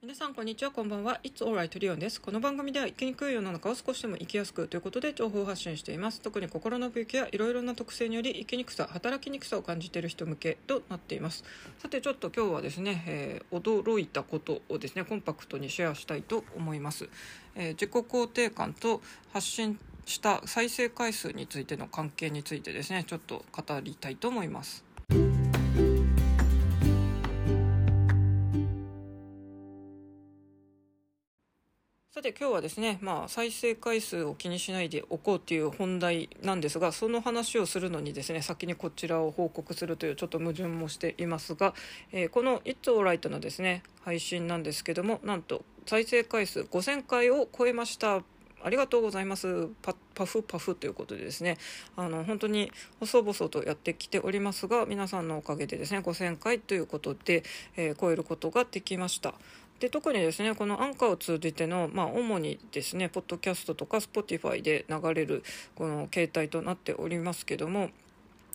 皆さんこんにちはこんばんは。It's alright リオンです。この番組では生きにくい世の中を少しでも生きやすくということで情報を発信しています。特に心の病気やいろいろな特性により生きにくさ働きにくさを感じている人向けとなっています。さてちょっと今日はですね、えー、驚いたことをですねコンパクトにシェアしたいと思います、えー、自己肯定感と発信した再生回数についての関係についてですねちょっと語りたいと思います。さて今日はですね、まあ、再生回数を気にしないでおこうという本題なんですがその話をするのにですね先にこちらを報告するというちょっと矛盾もしていますが、えー、この「It's Alright」のですね配信なんですけどもなんと再生回数5000回を超えました。ありがとうございます。パパフパフということでですねあの本当に細々とやってきておりますが皆さんのおかげでですね5000回ということで、えー、超えることができました。で特にですねこのアンカーを通じての、まあ、主にですねポッドキャストとか Spotify で流れるこの携帯となっておりますけども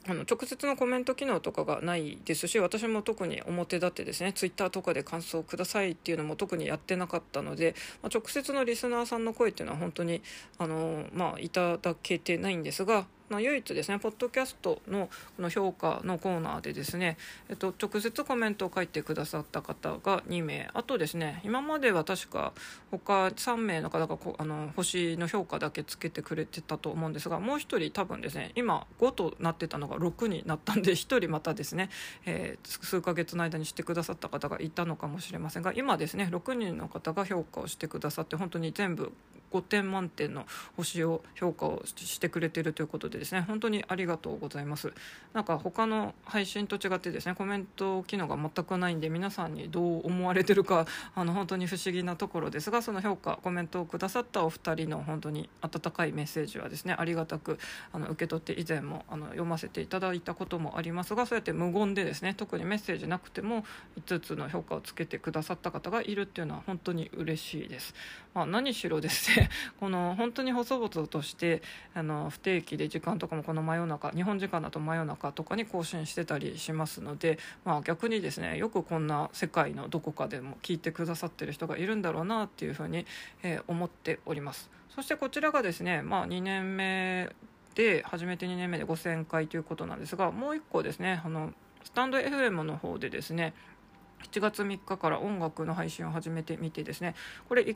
あの直接のコメント機能とかがないですし私も特に表立ってですねツイッターとかで感想をくださいっていうのも特にやってなかったので、まあ、直接のリスナーさんの声っていうのは本当にあの、まあ、いただけてないんですがまあ、唯一ですねポッドキャストのこの評価のコーナーでですね、えっと、直接コメントを書いてくださった方が2名。あとですね今までは確か他3名の方がこあの星の評価だけつけてくれてたと思うんですがもう1人多分ですね今5となってたのが6になったんで1人またですね、えー、数ヶ月の間にしてくださった方がいたのかもしれませんが今ですね6人の方が評価をしてくださって本当に全部5点満点の星を評価をしてくれてるということでですね本当にありがとうございます。なんか他の配信と違ってですねコメント機能が全くないんで皆さんにどう思われてるか あの本当に不思議なところですがその評価コメントをくださったお二人の本当に温かいメッセージはですねありがたくあの受け取って以前もあの読ませていただいたこともありますがそうやって無言でですね特にメッセージなくても5つの評価をつけてくださった方がいるっていうのは本当に嬉しいです、まあ、何しろですねこの本当に細々としてあの不定期で時間とかもこの真夜中日本時間だと真夜中とかに更新してたりしますので、まあ、逆にですねよくこんな世界のどこかでも聞いてくださってる人がいるんだろうなっていうふうに、えー、思っております。そしてこちらがですね、まあ、2年目で始めて2年目で5000回ということなんですがもう1個ですねあのスタンド FM の方でですね7月3日から音楽の配信を始めてみてですねこれ1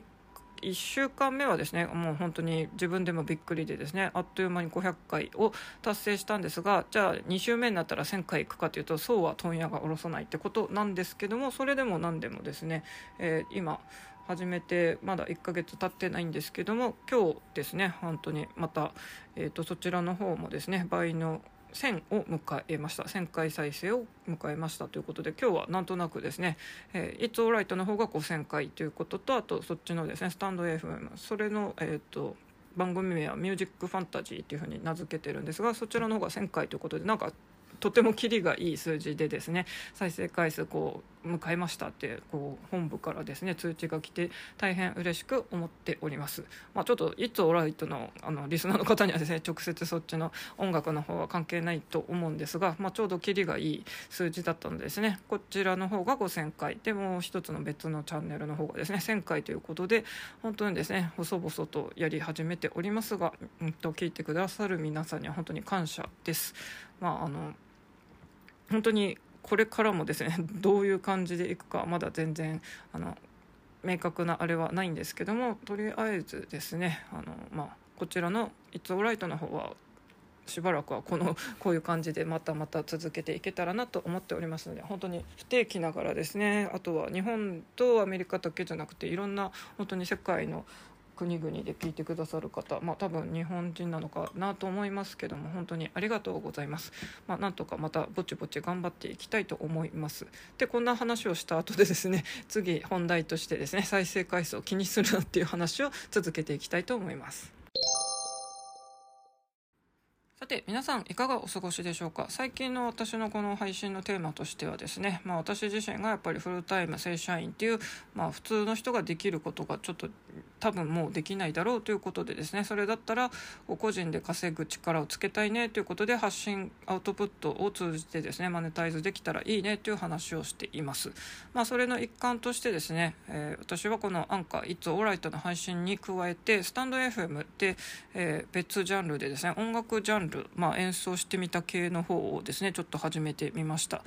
1週間目はですねもう本当に自分でもびっくりでですねあっという間に500回を達成したんですがじゃあ2週目になったら1000回いくかというとそうは問屋が下ろさないってことなんですけどもそれでも何でもですね、えー、今始めてまだ1ヶ月経ってないんですけども今日ですね本当にまた、えーとそちらの方もですね倍の1000を迎えました。1000回再生を迎えましたということで今日はなんとなくですね「えー、It's Alright」の方が5000回ということとあとそっちのですねスタンド FM それのえっ、ー、と番組名は「ミュージックファンタジー」っていうふうに名付けてるんですがそちらの方が1000回ということでなんかとてもキリがいい数字でですね再生回数こう迎えましたってこう本部からですね通知が来て大変嬉しく思っております、まあ、ちょっと「いつオライトのあのリスナーの方にはですね直接そっちの音楽の方は関係ないと思うんですが、まあ、ちょうどキリがいい数字だったのでですね。こちらの方が5000回。でもう一つの別のチャンネルの方がですね1000回ということで本当にですね細々とやり始めておりますが、うんと、聞いてくださる皆さんには本当に感謝です。まああの本当にこれからもですね どういう感じでいくかまだ全然あの明確なあれはないんですけどもとりあえずですねあの、まあ、こちらの「It's Alright」の方はしばらくはこの こういう感じでまたまた続けていけたらなと思っておりますので本当に不定期ながらですねあとは日本とアメリカだけじゃなくていろんな本当に世界の国々で聞いてくださる方、まあ、多分日本人なのかなと思いますけども本当にありがとうございます、まあ、なんとかまたぼちぼち頑張っていきたいと思います。でこんな話をした後でですね次本題としてですね再生回数を気にするなっていう話を続けていきたいと思います。さて皆さんいかがお過ごしでしょうか？最近の私のこの配信のテーマとしてはですね、まあ、私自身がやっぱりフルタイム正社員っていう、まあ、普通の人ができることがちょっと多分もうできないだろうということでですねそれだったら個人で稼ぐ力をつけたいねということで発信アウトプットを通じてですねマネタイズできたらいいねという話をしています。まあ、それの一環としてですね、えー、私はこのアンカー「It's Alright」の配信に加えてスタンド FM で、えー、別ジャンルでですね音楽ジャンル、まあ、演奏してみた系の方をですねちょっと始めてみました。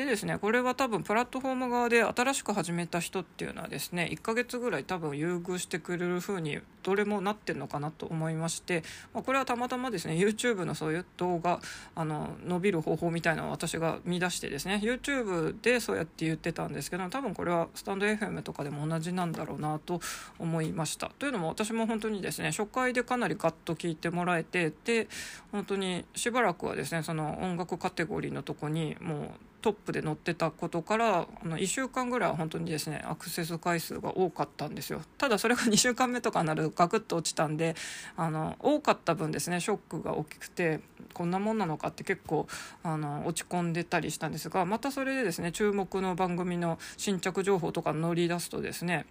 でですねこれは多分プラットフォーム側で新しく始めた人っていうのはですね1ヶ月ぐらい多分優遇してくれる風にどれもなってるのかなと思いまして、まあ、これはたまたまですね YouTube のそういう動画あの伸びる方法みたいなのを私が見出してですね YouTube でそうやって言ってたんですけど多分これはスタンド FM とかでも同じなんだろうなと思いました。というのも私も本当にですね初回でかなりガッと聞いてもらえてで本当にしばらくはですねその音楽カテゴリーのとこにもうトップで載ってたことからあの1週間ぐらいは本当にですねアクセス回数が多かったんですよ。ただそれが 2週間目とかになるとガクッと落ちたんであの多かった分ですねショックが大きくてこんなもんなのかって結構あの落ち込んでたりしたんですがまたそれでですね注目の番組の新着情報とか乗り出すとですね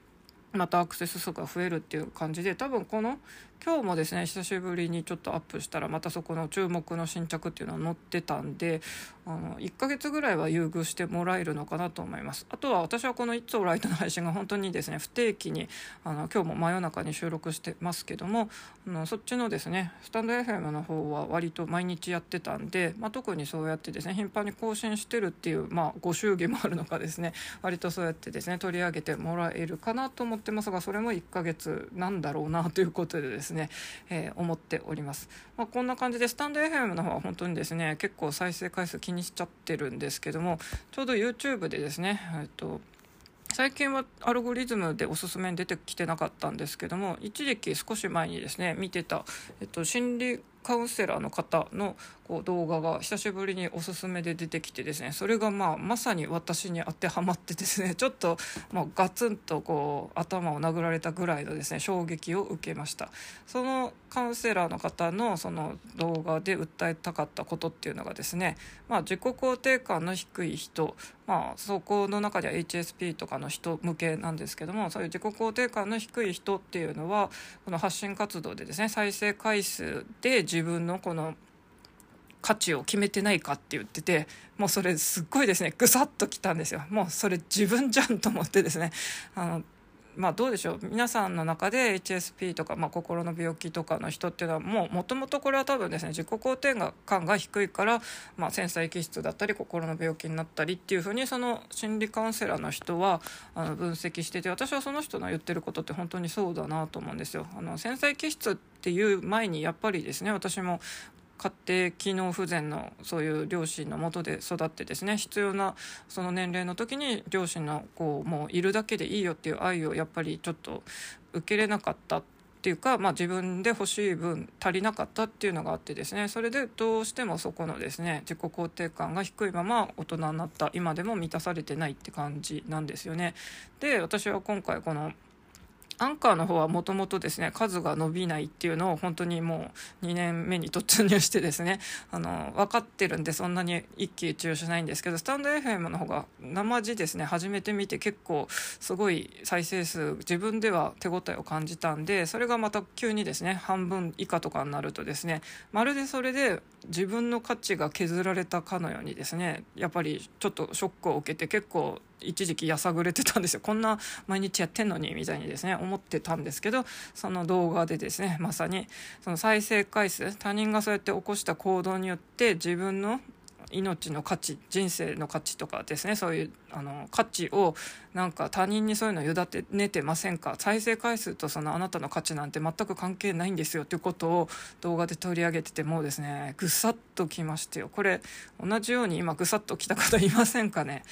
またアクセス数が増えるっていう感じで多分この今日もですね久しぶりにちょっとアップしたらまたそこの注目の新着っていうのは載ってたんであの1ヶ月ぐらいは優遇してもらえるのかなと思います。あとは私はこの「いつオライト」の配信が本当にですね不定期にあの今日も真夜中に収録してますけどもあのそっちのですねスタンド FM の方は割と毎日やってたんで、まあ、特にそうやってですね頻繁に更新してるっていう、まあ、ご祝儀もあるのかですね割とそうやってですね取り上げてもらえるかなと思ってますがそれも1ヶ月なんだろうなということでですね。ですね、えー、思っております、まあ、こんな感じでスタンド FM の方は本当にですね結構再生回数気にしちゃってるんですけどもちょうど YouTube でですねえっと最近はアルゴリズムでおすすめに出てきてなかったんですけども一時期少し前にですね見てた、えっと、心理カウンセラーの方のこう動画が久しぶりにおすすめで出てきてですね。それがまあまさに私に当てはまってですね。ちょっとまあガツンとこう頭を殴られたぐらいのですね衝撃を受けました。そのカウンセラーの方のその動画で訴えたかったことっていうのがですね、まあ、自己肯定感の低い人まあそこの中では HSP とかの人向けなんですけどもそういう自己肯定感の低い人っていうのはこの発信活動でですね再生回数で自分のこの価値を決めてないかって言っててもうそれすっごいですね。ぐさっときたんですよ。もうそれ自分じゃんと思ってですね。あのまあどうでしょう皆さんの中で HSP とか、まあ、心の病気とかの人っていうのはもうもともとこれは多分ですね自己肯定感が低いから、まあ、繊細気質だったり心の病気になったりっていうふうにその心理カウンセラーの人はあの分析してて私はその人の言ってることって本当にそうだなと思うんですよ。あの繊細気質っていう前にやっぱりですね私も家庭機能不全のそういう両親のもとで育ってですね必要なその年齢の時に両親のこうもういるだけでいいよっていう愛をやっぱりちょっと受けれなかったっていうか、まあ、自分で欲しい分足りなかったっていうのがあってですねそれでどうしてもそこのですね自己肯定感が低いまま大人になった今でも満たされてないって感じなんですよね。で私は今回このアンカーの方はもともとですね数が伸びないっていうのを本当にもう2年目に突入してですね あの分かってるんでそんなに一喜一憂しないんですけどスタンド FM の方が生地ですね始めてみて結構すごい再生数自分では手応えを感じたんでそれがまた急にですね半分以下とかになるとですねまるでそれで自分の価値が削られたかのようにですねやっぱりちょっとショックを受けて結構一時期やさぐれてたんですよ。こんな毎日やってんのにみたいにですね思ってたんですけどその動画でですねまさにその再生回数他人がそうやって起こした行動によって自分の命の価値人生の価値とかですねそういうあの価値をなんか他人にそういうのを委ねてませんか？再生回数とそのあなたの価値なんて全く関係ないんですよ。っていうことを動画で取り上げててもうですねぐさっときましてよ。これ同じように今ぐさっときた方いませんかね？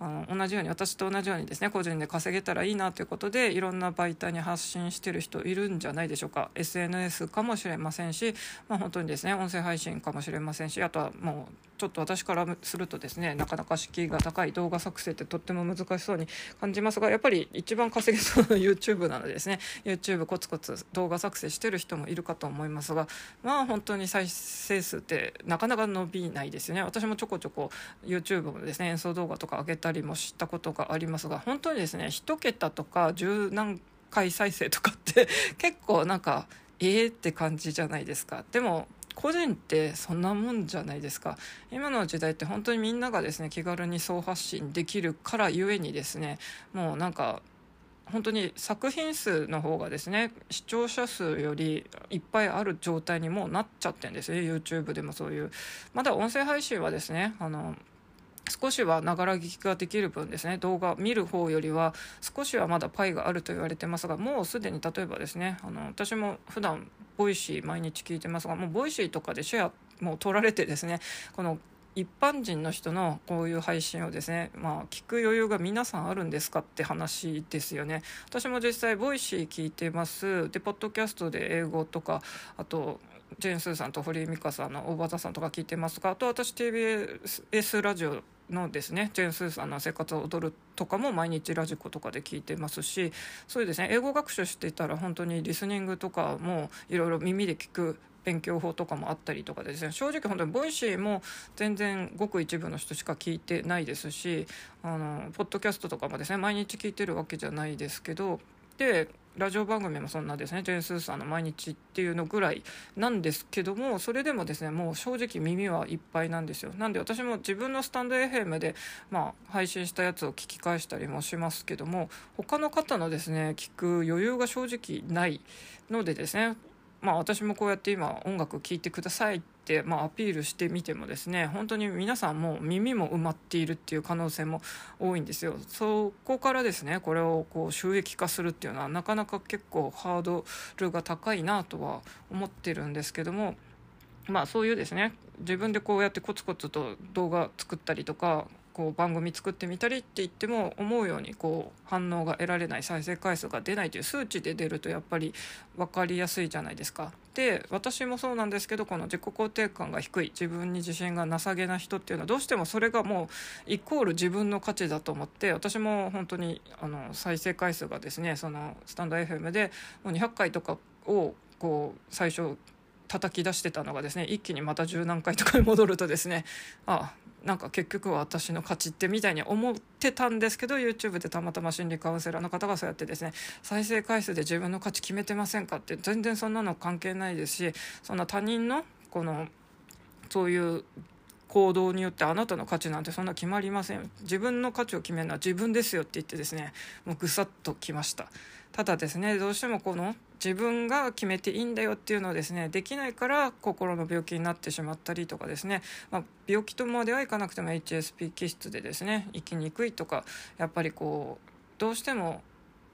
あの同じように私と同じようにですね個人で稼げたらいいなということでいろんな媒体に発信してる人いるんじゃないでしょうか。SNS かもしれませんし、まあ、本当にですね音声配信かもしれませんしあとはもうちょっと私からするとですねなかなか敷居が高い動画作成ってとっても難しそうに感じますがやっぱり一番稼げそうな YouTube なのでですね YouTube コツコツ動画作成してる人もいるかと思いますがまあ本当に再生数ってなかなか伸びないですよね。私もちょこちょこ YouTube もですね演奏動画とか上げたたりもしたことがありますが本当にですね1桁とか10何回再生とかって 結構なんかええー、って感じじゃないですか。でも個人ってそんなもんじゃないですか。今の時代って本当にみんながですね気軽に総発信できるからゆえにですねもうなんか本当に作品数の方がですね視聴者数よりいっぱいある状態にもうなっちゃってんです。ね YouTube でもそういう。まだ音声配信はですねあの少しはながら聞きができる分ですね。動画見る方よりは少しはまだパイがあると言われてますがもうすでに例えばですねあの私も普段 Voicy 毎日聞いてますがもう Voicy とかでシェアもう取られてですねこの一般人の人のこういう配信をですねまあ聞く余裕が皆さんあるんですかって話ですよね。私も実際 Voicy 聞いてます。でポッドキャストで英語とかあとジェーン・スーさんと堀井美香さんの大場さんとか聞いてますがあと私 TBS ラジオのですねジェーン・スーさんの「生活を踊る」とかも毎日 radiko とかで聞いてますしそうですね英語学習していたら本当にリスニングとかもいろいろ耳で聞く勉強法とかもあったりとかですね正直本当に Voicy も全然ごく一部の人しか聞いてないですしあのポッドキャストとかもですね毎日聞いてるわけじゃないですけどでラジオ番組もそんなですねジェーン・スーさんの毎日っていうのぐらいなんですけどもそれでもですねもう正直耳はいっぱいなんですよ。なんで私も自分のスタンド FM で、まあ、配信したやつを聞き返したりもしますけども他の方のですね聞く余裕が正直ないのでですねまあ、私もこうやって今音楽聴いてくださいって、まあ、アピールしてみてもですね本当に皆さんも耳も埋まっているっていう可能性も多いんですよ。そこからですねこれをこう収益化するっていうのはなかなか結構ハードルが高いなとは思ってるんですけどもまあそういうですね自分でこうやってコツコツと動画作ったりとかこう番組作ってみたりって言っても思うようにこう反応が得られない再生回数が出ないという数値で出るとやっぱり分かりやすいじゃないですか。で私もそうなんですけどこの自己肯定感が低い自分に自信がなさげな人っていうのはどうしてもそれがもうイコール自分の価値だと思って私も本当にあの再生回数がですねそのスタンド FM でもう200回とかをこう最初叩き出してたのがですね一気にまた十何回とかに戻るとですねあなんか結局は私の価値ってみたいに思ってたんですけど YouTube でたまたま心理カウンセラーの方がそうやってですね再生回数で自分の価値決めてませんかって全然そんなの関係ないですしそんな他人のこのそういう行動によってあなたの価値なんてそんな決まりません自分の価値を決めるのは自分ですよって言ってですねもうぐさっときました。ただですねどうしてもこの自分が決めていいんだよっていうのをですねできないから心の病気になってしまったりとかですね、まあ、病気とまではいかなくても HSP 気質でですね生きにくいとかやっぱりこうどうしても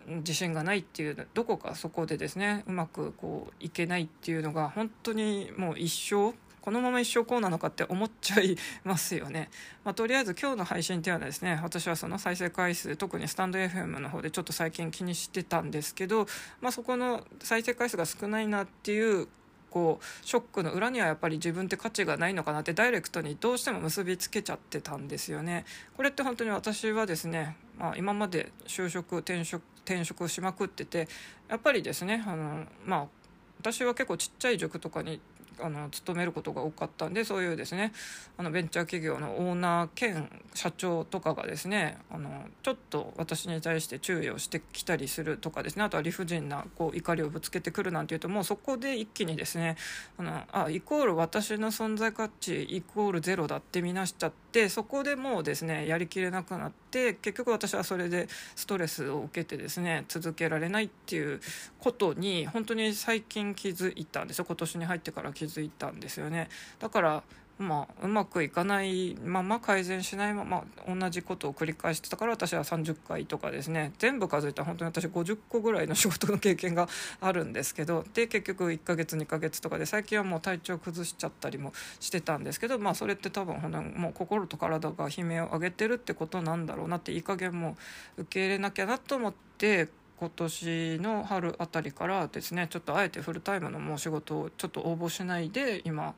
自信がないっていうどこかそこでですねうまくこういけないっていうのが本当にもう一生このまま一生こうなのかって思っちゃいますよね。まあ、とりあえず今日の配信っていうのはですね、私はその再生回数、特にスタンド FM の方でちょっと最近気にしてたんですけど、まあ、そこの再生回数が少ないなっていうこうショックの裏にはやっぱり自分って価値がないのかなってダイレクトにどうしても結びつけちゃってたんですよね。これって本当に私はですね、まあ、今まで就職転職転職しまくっててやっぱりですねあのまあ私は結構ちっちゃい塾とかにあの勤めることが多かったんでそういうですねあのベンチャー企業のオーナー兼社長とかがですねあのちょっと私に対して注意をしてきたりするとかですねあとは理不尽なこう怒りをぶつけてくるなんていうともうそこで一気にですねあのあイコール私の存在価値イコールゼロだって見なしちゃってそこでもうですねやりきれなくなって結局私はそれでストレスを受けてですね続けられないっていうことに本当に最近気づいたんですよ。今年に入ってから気づいたんですよね。だからまあ、うまくいかないまま改善しないまま同じことを繰り返してたから私は30回とかですね。全部数えたら本当に私50個ぐらいの仕事の経験があるんですけどで結局1ヶ月2ヶ月とかで最近はもう体調崩しちゃったりもしてたんですけど、まあ、それって多分本当にもう心と体が悲鳴を上げてるってことなんだろうなっていい加減も受け入れなきゃなと思って今年の春あたりからですねちょっとあえてフルタイムのもう仕事をちょっと応募しないで今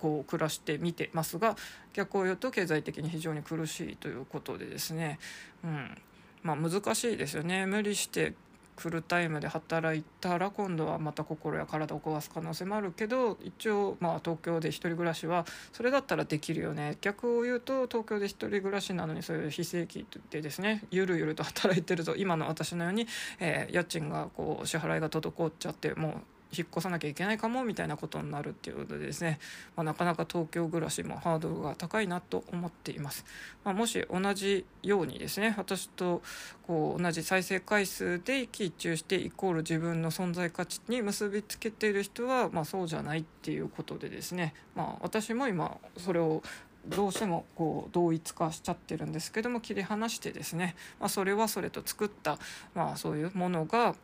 こう暮らしてみてますが逆を言うと経済的に非常に苦しいということでですね、うん。まあ、難しいですよね。無理してフルタイムで働いたら今度はまた心や体を壊す可能性もあるけど一応まあ東京で一人暮らしはそれだったらできるよね。逆を言うと東京で一人暮らしなのにそういう非正規でですねゆるゆると働いてると今の私のように、えー、家賃がこう支払いが滞っちゃってもう引っ越さなきゃいけないかもみたいなことになるっていうことでですね、まあ、なかなか東京暮らしもハードルが高いなと思っています、まあ、もし同じようにですね私とこう同じ再生回数で一喜一憂してイコール自分の存在価値に結びつけている人は、まあ、そうじゃないっていうことでですね、まあ、私も今それをどうしてもこう同一化しちゃってるんですけども切り離してですね、まあ、それはそれと作った、まあ、そういうものが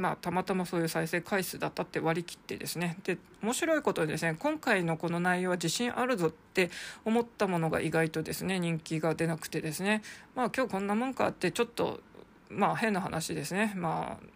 まあ、たまたまそういう再生回数だったって割り切ってですね。で面白いことにですね今回のこの内容は自信あるぞって思ったものが意外とですね人気が出なくてですね。まあ今日こんなもんかってちょっとまあ変な話ですね。まあ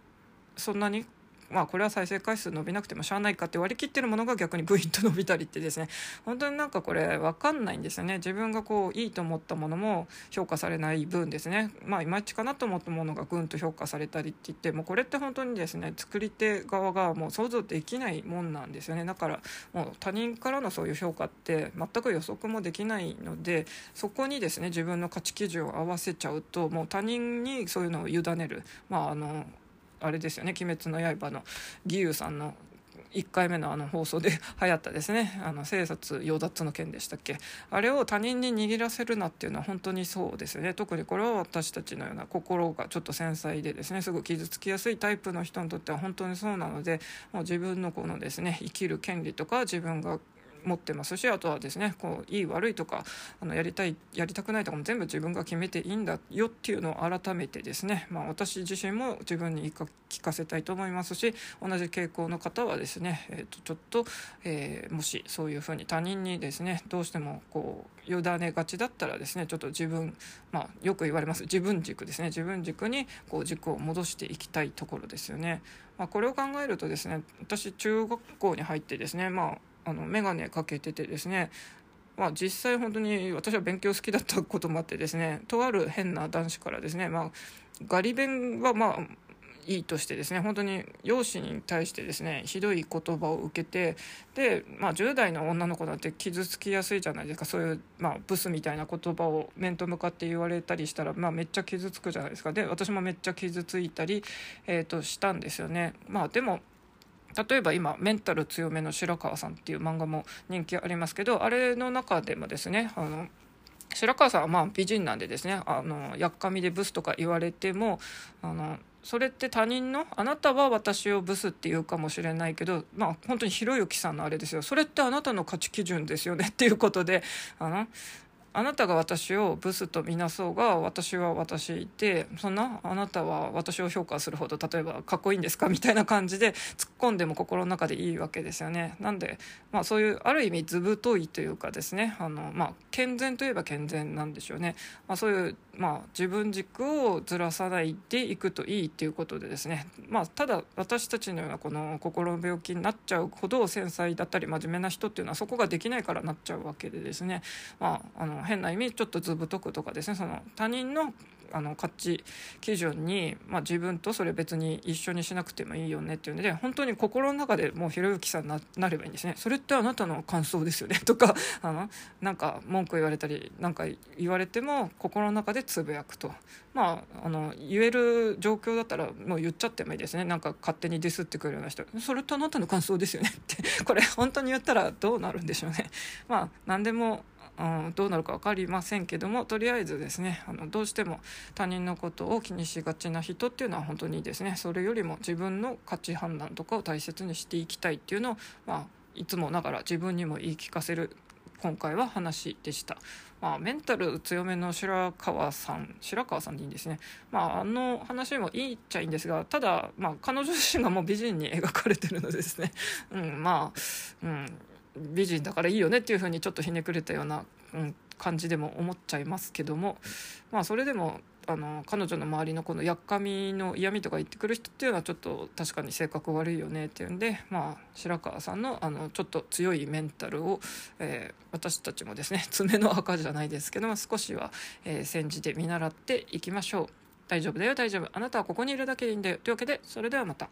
そんなにまあこれは再生回数伸びなくてもしゃあないかって割り切ってるものが逆にブインと伸びたりってですね。本当になんかこれ分かんないんですよね。自分がこういいと思ったものも評価されない分ですね。まあいまいちかなと思ったものがぐんと評価されたりって言ってもうこれって本当にですね作り手側がもう想像できないもんなんですよね。だからもう他人からのそういう評価って全く予測もできないのでそこにですね自分の価値基準を合わせちゃうともう他人にそういうのを委ねる。まああのあれですよね「鬼滅の刃」の義勇さんの1回目のあの放送で 流行ったですね。あの生殺与奪の件でしたっけ。あれを他人に握らせるなっていうのは本当にそうですね。特にこれは私たちのような心がちょっと繊細でですね。すぐ傷つきやすいタイプの人にとっては本当にそうなのでもう自分のこのですね生きる権利とか自分が持ってますしあとはですねこういい悪いとかあのやりたいやりたくないとかも全部自分が決めていいんだよっていうのを改めてですね、まあ、私自身も自分に言い聞かせたいと思いますし同じ傾向の方はですね、えー、とちょっと、えー、もしそういうふうに他人にですねどうしてもこう委ねがちだったらですねちょっと自分、まあ、よく言われます自分軸ですね自分軸にこう軸を戻していきたいところですよね。まあ、これを考えるとですね私中学校に入ってですねまああの眼鏡かけててですね。まあ、実際本当に私は勉強好きだったこともあってですねとある変な男子からですね、まあ、ガリ勉はまあいいとしてですね本当に容姿に対してですねひどい言葉を受けてで、まあ、10代の女の子だって傷つきやすいじゃないですか。そういう、まあ、ブスみたいな言葉を面と向かって言われたりしたら、まあ、めっちゃ傷つくじゃないですか。で私もめっちゃ傷ついたり、えー、としたんですよね。まあ、でも例えば今メンタル強めの白川さんっていう漫画も人気ありますけどあれの中でもですねあの白川さんはまあ美人なんでですねあのやっかみでブスとか言われてもあのそれって他人のあなたは私をブスって言うかもしれないけどまあ本当にひろゆきさんのあれですよ。それってあなたの価値基準ですよねっていうことであのあなたが私をブスとみなそうが私は私でそんなあなたは私を評価するほど例えばかっこいいんですかみたいな感じで突っ込んでも心の中でいいわけですよね。なんで、まあ、そういうある意味図太いというかですねあの、まあ、健全といえば健全なんでしょうね。まあ、そういう、まあ、自分軸をずらさないでいくといいっていうことでですね、まあ、ただ私たちのようなこの心の病気になっちゃうほど繊細だったり真面目な人っていうのはそこができないからなっちゃうわけでですね、まあ、あの変な意味ちょっと図太くとかですね。その他人のあの価値基準に、まあ、自分とそれ別に一緒にしなくてもいいよねっていうので本当に心の中でもうひろゆきさんになればいいんですね。それってあなたの感想ですよね。とか あのなんか文句言われたりなんか言われても心の中でつぶやくと。まああの言える状況だったらもう言っちゃってもいいですね。なんか勝手にディスってくるような人。それってあなたの感想ですよね。ってこれ本当に言ったらどうなるんでしょうね。まあ何でもうん、どうなるか分かりませんけどもとりあえずですねあのどうしても他人のことを気にしがちな人っていうのは本当にですね。それよりも自分の価値判断とかを大切にしていきたいっていうのを、まあ、いつもながら自分にも言い聞かせる今回は話でした。まあ、メンタル強めの白川さん白川さんでいいんですね、まあ、あの話もいいっちゃいいんですがただ、まあ、彼女自身がもう美人に描かれてるのでですね、うん、まあ、うん、美人だからいいよねっていうふうにちょっとひねくれたような、うん、感じでも思っちゃいますけどもまあそれでもあの彼女の周りのこのやっかみの嫌味とか言ってくる人っていうのはちょっと確かに性格悪いよねっていうんで、まあ、白川さんのあのちょっと強いメンタルを、えー、私たちもですね 爪の赤じゃないですけども少しは、えー、煎じて見習っていきましょう。大丈夫だよ大丈夫あなたはここにいるだけでいいんだよというわけでそれではまた。